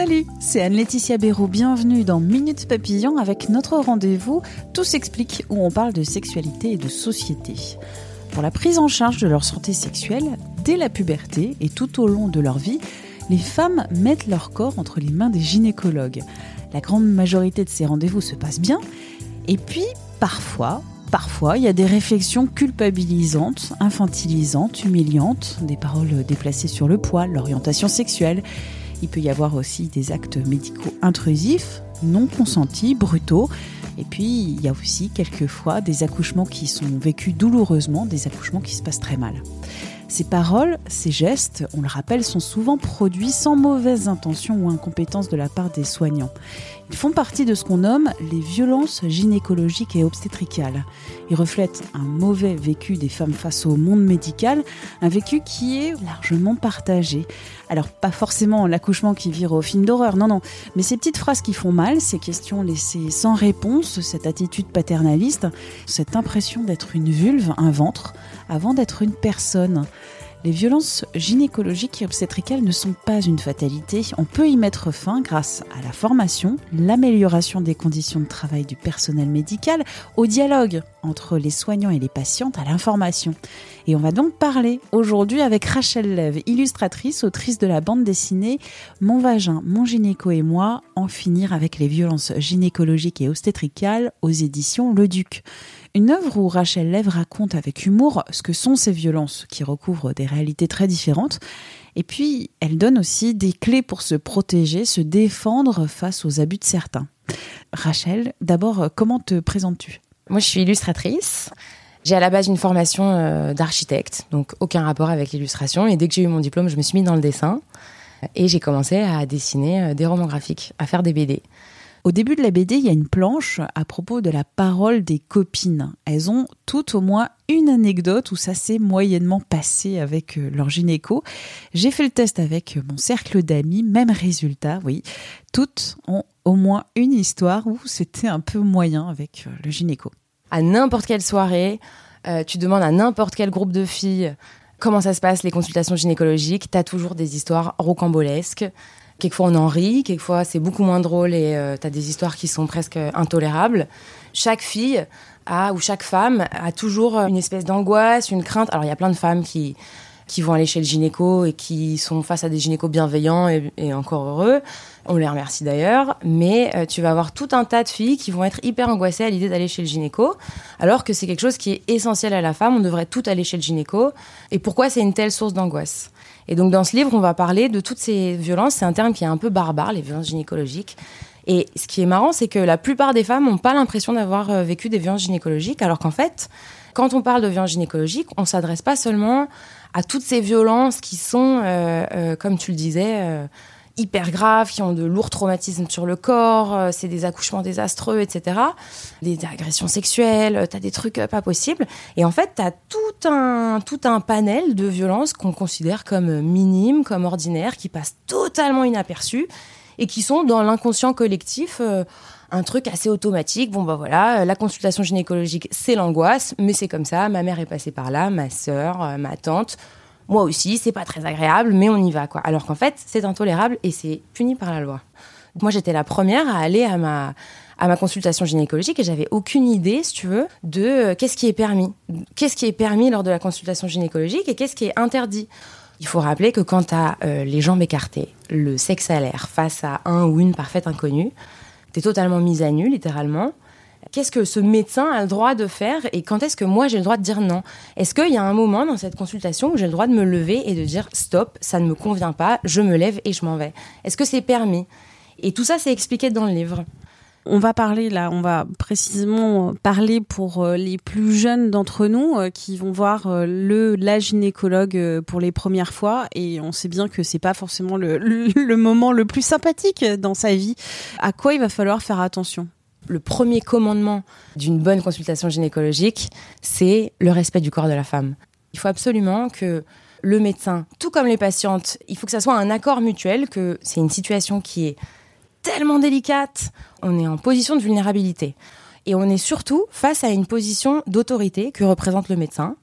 Salut, c'est Anne-Laetitia Béraud. Bienvenue dans Minutes Papillon avec notre rendez-vous Tout s'explique où on parle de sexualité et de société. Pour la prise en charge de leur santé sexuelle, dès la puberté et tout au long de leur vie, les femmes mettent leur corps entre les mains des gynécologues. La grande majorité de ces rendez-vous se passent bien. Et puis, parfois, Parfois, il y a des réflexions culpabilisantes, infantilisantes, humiliantes, des paroles déplacées sur le poids, l'orientation sexuelle. Il peut y avoir aussi des actes médicaux intrusifs, non consentis, brutaux. Et puis, il y a aussi quelquefois des accouchements qui sont vécus douloureusement, des accouchements qui se passent très mal. Ces paroles, ces gestes, on le rappelle, sont souvent produits sans mauvaise intention ou incompétence de la part des soignants. Ils font partie de ce qu'on nomme les violences gynécologiques et obstétricales. Ils reflètent un mauvais vécu des femmes face au monde médical, un vécu qui est largement partagé. Alors pas forcément l'accouchement qui vire au film d'horreur, non, non, mais ces petites phrases qui font mal, ces questions laissées sans réponse, cette attitude paternaliste, cette impression d'être une vulve, un ventre, avant d'être une personne. Les violences gynécologiques et obstétricales ne sont pas une fatalité. On peut y mettre fin grâce à la formation, l'amélioration des conditions de travail du personnel médical, au dialogue entre les soignants et les patientes, à l'information. Et on va donc parler aujourd'hui avec Rachel Lev, illustratrice, autrice de la bande dessinée Mon vagin, mon gynéco et moi, en finir avec les violences gynécologiques et obstétricales aux éditions Le Duc. Une œuvre où Rachel Lev raconte avec humour ce que sont ces violences, qui recouvrent des réalités très différentes. Et puis, elle donne aussi des clés pour se protéger, se défendre face aux abus de certains. Rachel, d'abord, comment te présentes-tu? Moi, je suis illustratrice. J'ai à la base une formation euh, d'architecte, donc aucun rapport avec l'illustration. Et dès que j'ai eu mon diplôme, je me suis mis dans le dessin. Et j'ai commencé à dessiner euh, des romans graphiques, à faire des BD. Au début de la BD, il y a une planche à propos de la parole des copines. Elles ont toutes au moins une anecdote où ça s'est moyennement passé avec euh, leur gynéco. J'ai fait le test avec mon cercle d'amis, même résultat, oui. Toutes ont au moins une histoire où c'était un peu moyen avec le gynéco. À n'importe quelle soirée, euh, tu demandes à n'importe quel groupe de filles comment ça se passe les consultations gynécologiques, tu as toujours des histoires rocambolesques. Quelquefois on en rit, quelquefois c'est beaucoup moins drôle et euh, tu as des histoires qui sont presque intolérables. Chaque fille a, ou chaque femme a toujours une espèce d'angoisse, une crainte. Alors il y a plein de femmes qui, qui vont aller chez le gynéco et qui sont face à des gynécos bienveillants et, encore heureux. On les remercie d'ailleurs. Mais euh, tu vas avoir tout un tas de filles qui vont être hyper angoissées à l'idée d'aller chez le gynéco, alors que c'est quelque chose qui est essentiel à la femme. On devrait tout aller chez le gynéco. Et pourquoi c'est une telle source d'angoisse? Et donc dans ce livre, on va parler de toutes ces violences. C'est un terme qui est un peu barbare, les violences gynécologiques. Et ce qui est marrant, c'est que la plupart des femmes n'ont pas l'impression d'avoir euh, vécu des violences gynécologiques, alors qu'en fait, quand on parle de violences gynécologiques, on s'adresse pas seulement à toutes ces violences qui sont, euh, euh, comme tu le disais, hyper graves, qui ont de lourds traumatismes sur le corps, euh, c'est des accouchements désastreux, etc. Des agressions sexuelles, euh, t'as des trucs euh, pas possibles. Et en fait, t'as tout un, tout un panel de violences qu'on considère comme minimes, comme ordinaires, qui passent totalement inaperçus et qui sont dans l'inconscient collectif un truc assez automatique. Bon, bah voilà, la consultation gynécologique, c'est l'angoisse, mais c'est comme ça. Ma mère est passée par là, ma sœur, ma tante moi aussi, c'est pas très agréable, mais on y va, quoi. Alors qu'en fait, c'est intolérable et c'est puni par la loi. Moi, j'étais la première à aller à ma, à ma consultation gynécologique et j'avais aucune idée, si tu veux, de euh, qu'est-ce qui est permis. Qu'est-ce qui est permis lors de la consultation gynécologique et qu'est-ce qui est interdit. Il faut rappeler que quand tu as euh, les jambes écartées, le sexe à l'air face à un ou une parfaite inconnue, tu es totalement mise à nu, littéralement. Qu'est-ce que ce médecin a le droit de faire et quand est-ce que moi j'ai le droit de dire non? Est-ce qu'il y a un moment dans cette consultation où j'ai le droit de me lever et de dire stop, ça ne me convient pas, je me lève et je m'en vais? Est-ce que c'est permis? Et tout ça, c'est expliqué dans le livre. On va parler là, on va précisément parler pour euh, les plus jeunes d'entre nous euh, qui vont voir euh, le la gynécologue pour les premières fois et on sait bien que c'est pas forcément le, le moment le plus sympathique dans sa vie. À quoi il va falloir faire attention? Le premier commandement d'une bonne consultation gynécologique, c'est le respect du corps de la femme. Il faut absolument que le médecin, tout comme les patientes, il faut que ça soit un accord mutuel, que c'est une situation qui est tellement délicate, on est en position de vulnérabilité. Et on est surtout face à une position d'autorité que représente le médecin.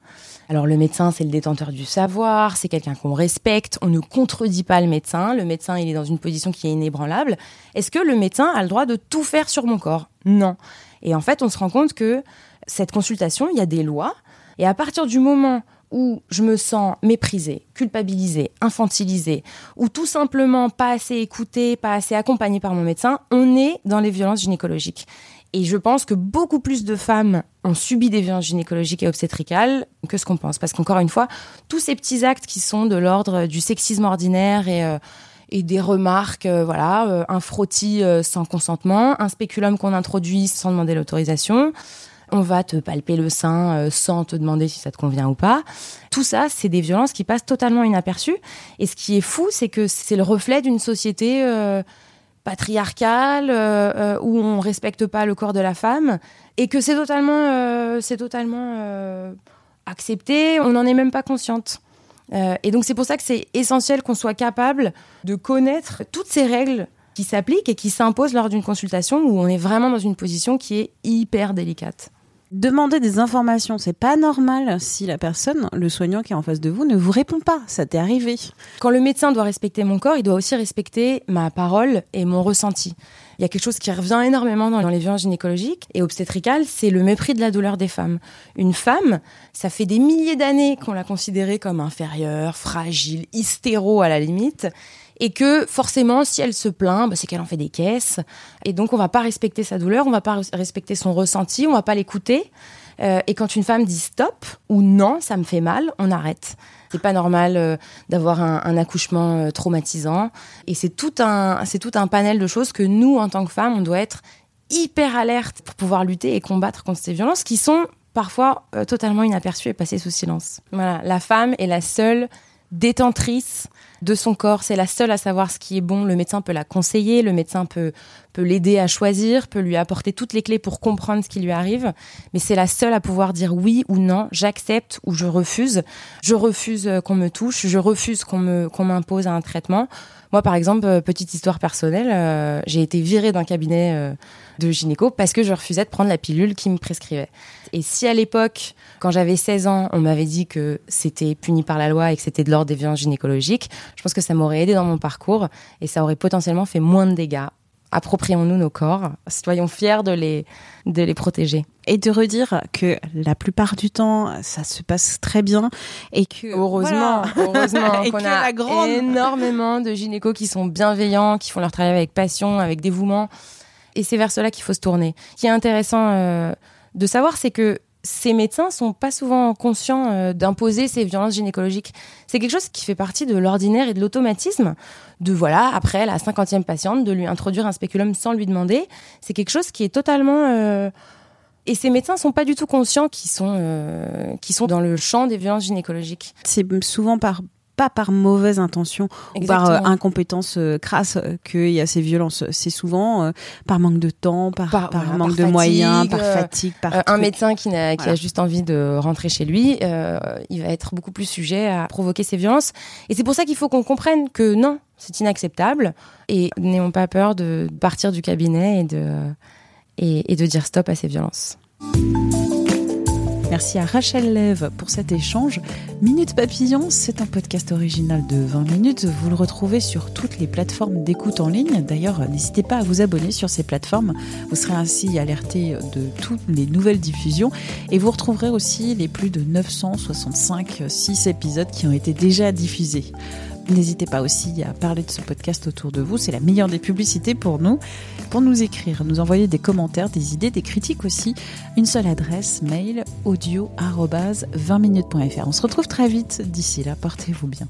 Alors le médecin, c'est le détenteur du savoir, c'est quelqu'un qu'on respecte, on ne contredit pas le médecin, le médecin, il est dans une position qui est inébranlable. Est-ce que le médecin a le droit de tout faire sur mon corps? Non. Et en fait, on se rend compte que cette consultation, il y a des lois, et à partir du moment où je me sens méprisée, culpabilisée, infantilisée, ou tout simplement pas assez écoutée, pas assez accompagnée par mon médecin, on est dans les violences gynécologiques. Et je pense que beaucoup plus de femmes ont subi des violences gynécologiques et obstétricales que ce qu'on pense. Parce qu'encore une fois, tous ces petits actes qui sont de l'ordre du sexisme ordinaire et, euh, des remarques, euh, voilà, euh, un frottis sans consentement, un spéculum qu'on introduit sans demander l'autorisation, on va te palper le sein sans te demander si ça te convient ou pas. Tout ça, c'est des violences qui passent totalement inaperçues. Et ce qui est fou, c'est que c'est le reflet d'une société patriarcale euh, euh, où on respecte pas le corps de la femme et que c'est totalement euh, c'est totalement accepté on n'en est même pas consciente et donc c'est pour ça que c'est essentiel qu'on soit capable de connaître toutes ces règles qui s'appliquent et qui s'imposent lors d'une consultation où on est vraiment dans une position qui est hyper délicate Demander des informations, c'est pas normal si la personne, le soignant qui est en face de vous, ne vous répond pas. Ça t'est arrivé. Quand le médecin doit respecter mon corps, il doit aussi respecter ma parole et mon ressenti. Il y a quelque chose qui revient énormément dans les violences gynécologiques et obstétricales, c'est le mépris de la douleur des femmes. Une femme, ça fait des milliers d'années qu'on l'a considérée comme inférieure, fragile, hystéro à la limite et que forcément, si elle se plaint, bah, c'est qu'elle en fait des caisses. Et donc, on va pas respecter sa douleur, on va pas respecter son ressenti, on va pas l'écouter. Euh, et quand une femme dit stop ou non, ça me fait mal, on arrête. C'est pas normal euh, d'avoir un, accouchement euh, traumatisant. Et c'est tout un, c'est tout un panel de choses que nous, en tant que femmes, on doit être hyper alerte pour pouvoir lutter et combattre contre ces violences qui sont parfois totalement inaperçues et passées sous silence. Voilà, la femme est la seule détentrice de son corps. C'est la seule à savoir ce qui est bon. Le médecin peut la conseiller, le médecin peut, peut l'aider à choisir, peut lui apporter toutes les clés pour comprendre ce qui lui arrive. Mais c'est la seule à pouvoir dire oui ou non, j'accepte ou je refuse. Je refuse euh, qu'on me touche, je refuse qu'on me, qu'on m'impose un traitement. Moi, par exemple, euh, petite histoire personnelle, euh, j'ai été virée d'un cabinet de gynéco parce que je refusais de prendre la pilule qui me prescrivait. Et si à l'époque, quand j'avais 16 ans, on m'avait dit que c'était puni par la loi et que c'était de l'ordre des violences gynécologiques, je pense que ça m'aurait aidé dans mon parcours et ça aurait potentiellement fait moins de dégâts. Approprions-nous nos corps, soyons fiers de les, de les protéger. Et de redire que la plupart du temps, ça se passe très bien et que heureusement, heureusement qu'on a énormément de gynécos qui sont bienveillants, qui font leur travail avec passion, avec dévouement. Et c'est vers cela qu'il faut se tourner. Ce qui est intéressant euh, de savoir, c'est que ces médecins sont pas souvent conscients euh, d'imposer ces violences gynécologiques. C'est quelque chose qui fait partie de l'ordinaire et de l'automatisme. De voilà, après la cinquantième patiente, de lui introduire un spéculum sans lui demander. C'est quelque chose qui est totalement euh, et ces médecins sont pas du tout conscients qu'ils sont euh, sont dans le champ des violences gynécologiques. C'est souvent par pas par mauvaise intention ou par euh, incompétence euh, crasse euh, qu'il y a ces violences. C'est souvent par manque de temps, par, par, manque de moyens, par fatigue, par un médecin qui, a, qui a juste envie de rentrer chez lui, il va être beaucoup plus sujet à provoquer ces violences. Et c'est pour ça qu'il faut qu'on comprenne que non, c'est inacceptable et n'ayons pas peur de partir du cabinet et de et, et de dire stop à ces violences. Merci à Rachel Lève pour cet échange. Minute Papillon, c'est un podcast original de 20 minutes. Vous le retrouvez sur toutes les plateformes d'écoute en ligne. D'ailleurs, n'hésitez pas à vous abonner sur ces plateformes. Vous serez ainsi alerté de toutes les nouvelles diffusions. Et vous retrouverez aussi les plus de 965 6 épisodes qui ont été déjà diffusés. N'hésitez pas aussi à parler de ce podcast autour de vous, c'est la meilleure des publicités pour nous. Pour nous écrire, nous envoyer des commentaires, des idées, des critiques aussi, une seule adresse, mail audio 20 minutes.fr. On se retrouve très vite, d'ici là, portez-vous bien.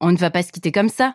On ne va pas se quitter comme ça.